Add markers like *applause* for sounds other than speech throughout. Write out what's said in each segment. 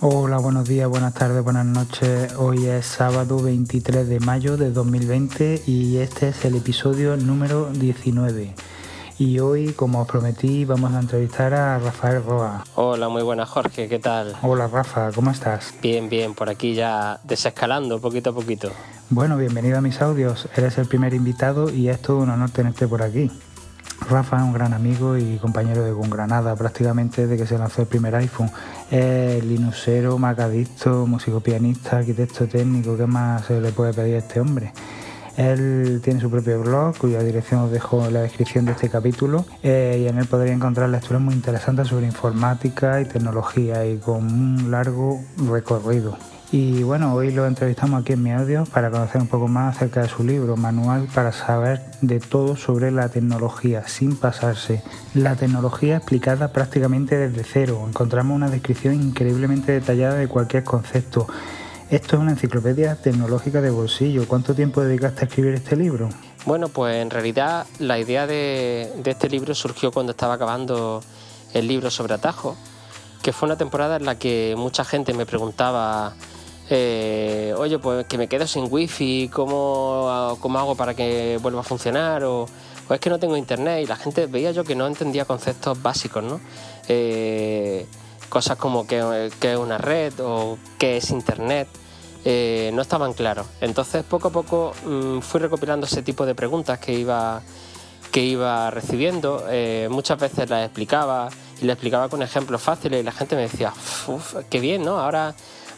Hola, buenos días, buenas tardes, buenas noches. Hoy es sábado 23 de mayo de 2020 y este es el episodio número 19. Y hoy, como os prometí, vamos a entrevistar a Rafael Roa. Hola, muy buenas Jorge, ¿qué tal? Hola Rafa, ¿cómo estás? Bien, bien, por aquí ya desescalando poquito a poquito. Bueno, bienvenido a mis audios. Eres el primer invitado y es todo un honor tenerte por aquí. Rafa es un gran amigo y compañero de Granada, prácticamente desde que se lanzó el primer iPhone. Es linuxero, macadicto, músico pianista, arquitecto técnico, ¿qué más se le puede pedir a este hombre? Él tiene su propio blog, cuya dirección os dejo en la descripción de este capítulo, eh, y en él podréis encontrar lecturas muy interesantes sobre informática y tecnología y con un largo recorrido. Y bueno, hoy lo entrevistamos aquí en mi audio para conocer un poco más acerca de su libro, Manual para saber de todo sobre la tecnología, sin pasarse. La tecnología explicada prácticamente desde cero. Encontramos una descripción increíblemente detallada de cualquier concepto. Esto es una enciclopedia tecnológica de bolsillo. ¿Cuánto tiempo dedicaste a escribir este libro? Bueno, pues en realidad la idea de, este libro surgió cuando estaba acabando el libro sobre Atajo, que fue una temporada en la que mucha gente me preguntaba eh, oye, pues que me quedo sin wifi, ¿cómo, ¿cómo hago para que vuelva a funcionar? O, es que no tengo internet y la gente veía yo que no entendía conceptos básicos, ¿no? Eh, cosas como qué, es una red o qué es internet. Eh, no estaban claros. Entonces poco a poco mm, fui recopilando ese tipo de preguntas que iba, que iba recibiendo. muchas veces las explicaba y las explicaba con ejemplos fáciles y la gente me decía, qué bien, ¿no? Ahora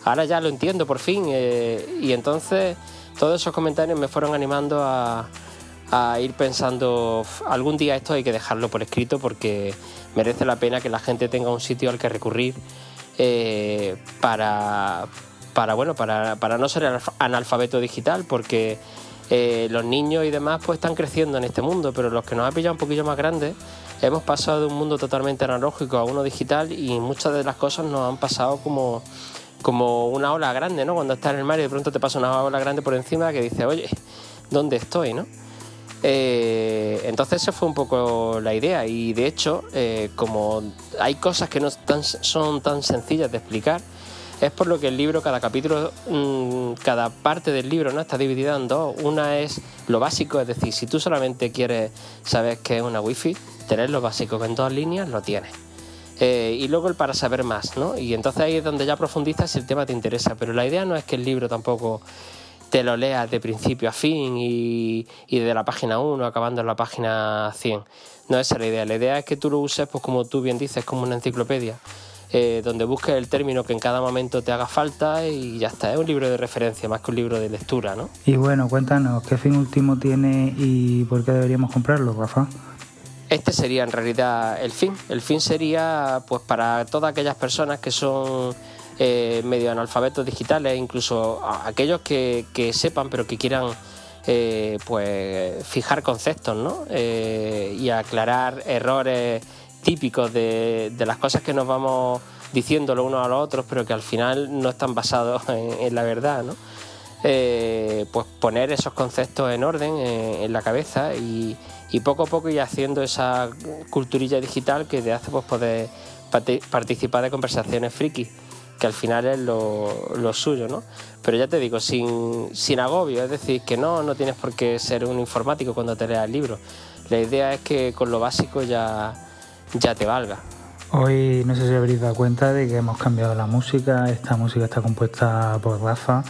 ahora ya lo entiendo por fin. Eh, y entonces todos esos comentarios me fueron animando a, ir pensando, algún día esto hay que dejarlo por escrito porque merece la pena que la gente tenga un sitio al que recurrir eh, para, bueno, para, para, no ser analfabeto digital, porque eh, los niños y demás pues están creciendo en este mundo, pero los que nos ha pillado un poquillo más grandes, hemos pasado de un mundo totalmente analógico a uno digital y muchas de las cosas nos han pasado como como una ola grande, ¿no? Cuando estás en el mar y de pronto te pasa una ola grande por encima que dice, oye, ¿dónde estoy, no? Eh, entonces esa fue un poco la idea y de hecho, eh, como hay cosas que no son tan sencillas de explicar, es por lo que el libro, cada capítulo, mm, cada parte del libro no está dividida en dos. Una es lo básico, es decir, si tú solamente quieres saber qué es una wifi, tener lo básico en dos líneas, lo tienes. Eh, y luego el para saber más, ¿no? Y entonces ahí es donde ya profundizas si el tema te interesa. Pero la idea no es que el libro tampoco te lo leas de principio a fin y, y de la página 1 acabando en la página 100. No esa es la idea. La idea es que tú lo uses, pues como tú bien dices, como una enciclopedia. Eh, donde busques el término que en cada momento te haga falta y ya está. Es un libro de referencia más que un libro de lectura, ¿no? Y bueno, cuéntanos, ¿qué fin último tiene y por qué deberíamos comprarlo, Rafa? Este sería en realidad el fin. El fin sería pues para todas aquellas personas que son eh, medio analfabetos digitales, incluso aquellos que, sepan pero que quieran eh, pues fijar conceptos ¿no? Eh, y aclarar errores típicos de, las cosas que nos vamos diciendo los unos a los otros, pero que al final no están basados *laughs* en, la verdad. ¿no? Pues poner esos conceptos en orden en la cabeza y poco a poco ir haciendo esa culturilla digital que te hace pues, poder participar de conversaciones friki, que al final es lo, suyo, ¿no? Pero ya te digo, sin, sin agobio, es decir, que no, no tienes por qué ser un informático cuando te leas el libro. La idea es que con lo básico ya, ya te valga. Hoy no sé si habréis dado cuenta de que hemos cambiado la música. Esta música está compuesta por Rafa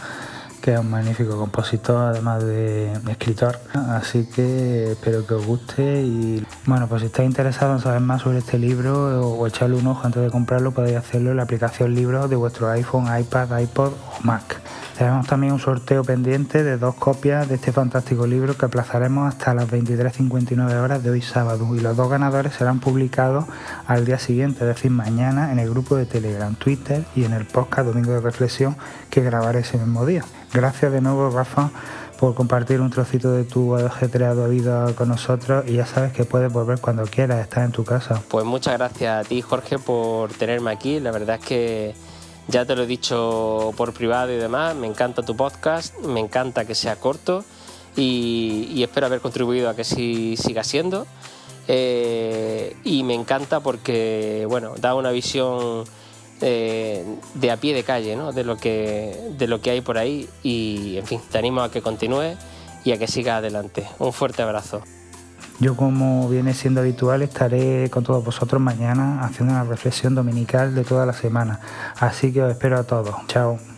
que es un magnífico compositor, además de escritor. Así que espero que os guste y bueno, pues si estáis interesados en saber más sobre este libro o echarle un ojo antes de comprarlo, podéis hacerlo en la aplicación Libros de vuestro iPhone, iPad, iPod o Mac. Tenemos también un sorteo pendiente de dos copias de este fantástico libro que aplazaremos hasta las 23.59 horas de hoy sábado y los dos ganadores serán publicados al día siguiente, es decir, mañana en el grupo de Telegram, Twitter y en el podcast Domingo de Reflexión que grabaré ese mismo día. Gracias de nuevo, Rafa, por compartir un trocito de tu ajetreado vida con nosotros y ya sabes que puedes volver cuando quieras, estás en tu casa. Pues muchas gracias a ti, Jorge, por tenerme aquí. La verdad es que ya te lo he dicho por privado y demás, me encanta tu podcast, me encanta que sea corto y, espero haber contribuido a que sí, siga siendo. Eh, y me encanta porque, bueno, da una visión eh, de a pie de calle, ¿no? de, lo que, de lo que hay por ahí y, en fin, te animo a que continúes y a que siga adelante. Un fuerte abrazo. Yo, como viene siendo habitual, estaré con todos vosotros mañana haciendo una reflexión dominical de toda la semana. Así que os espero a todos. Chao.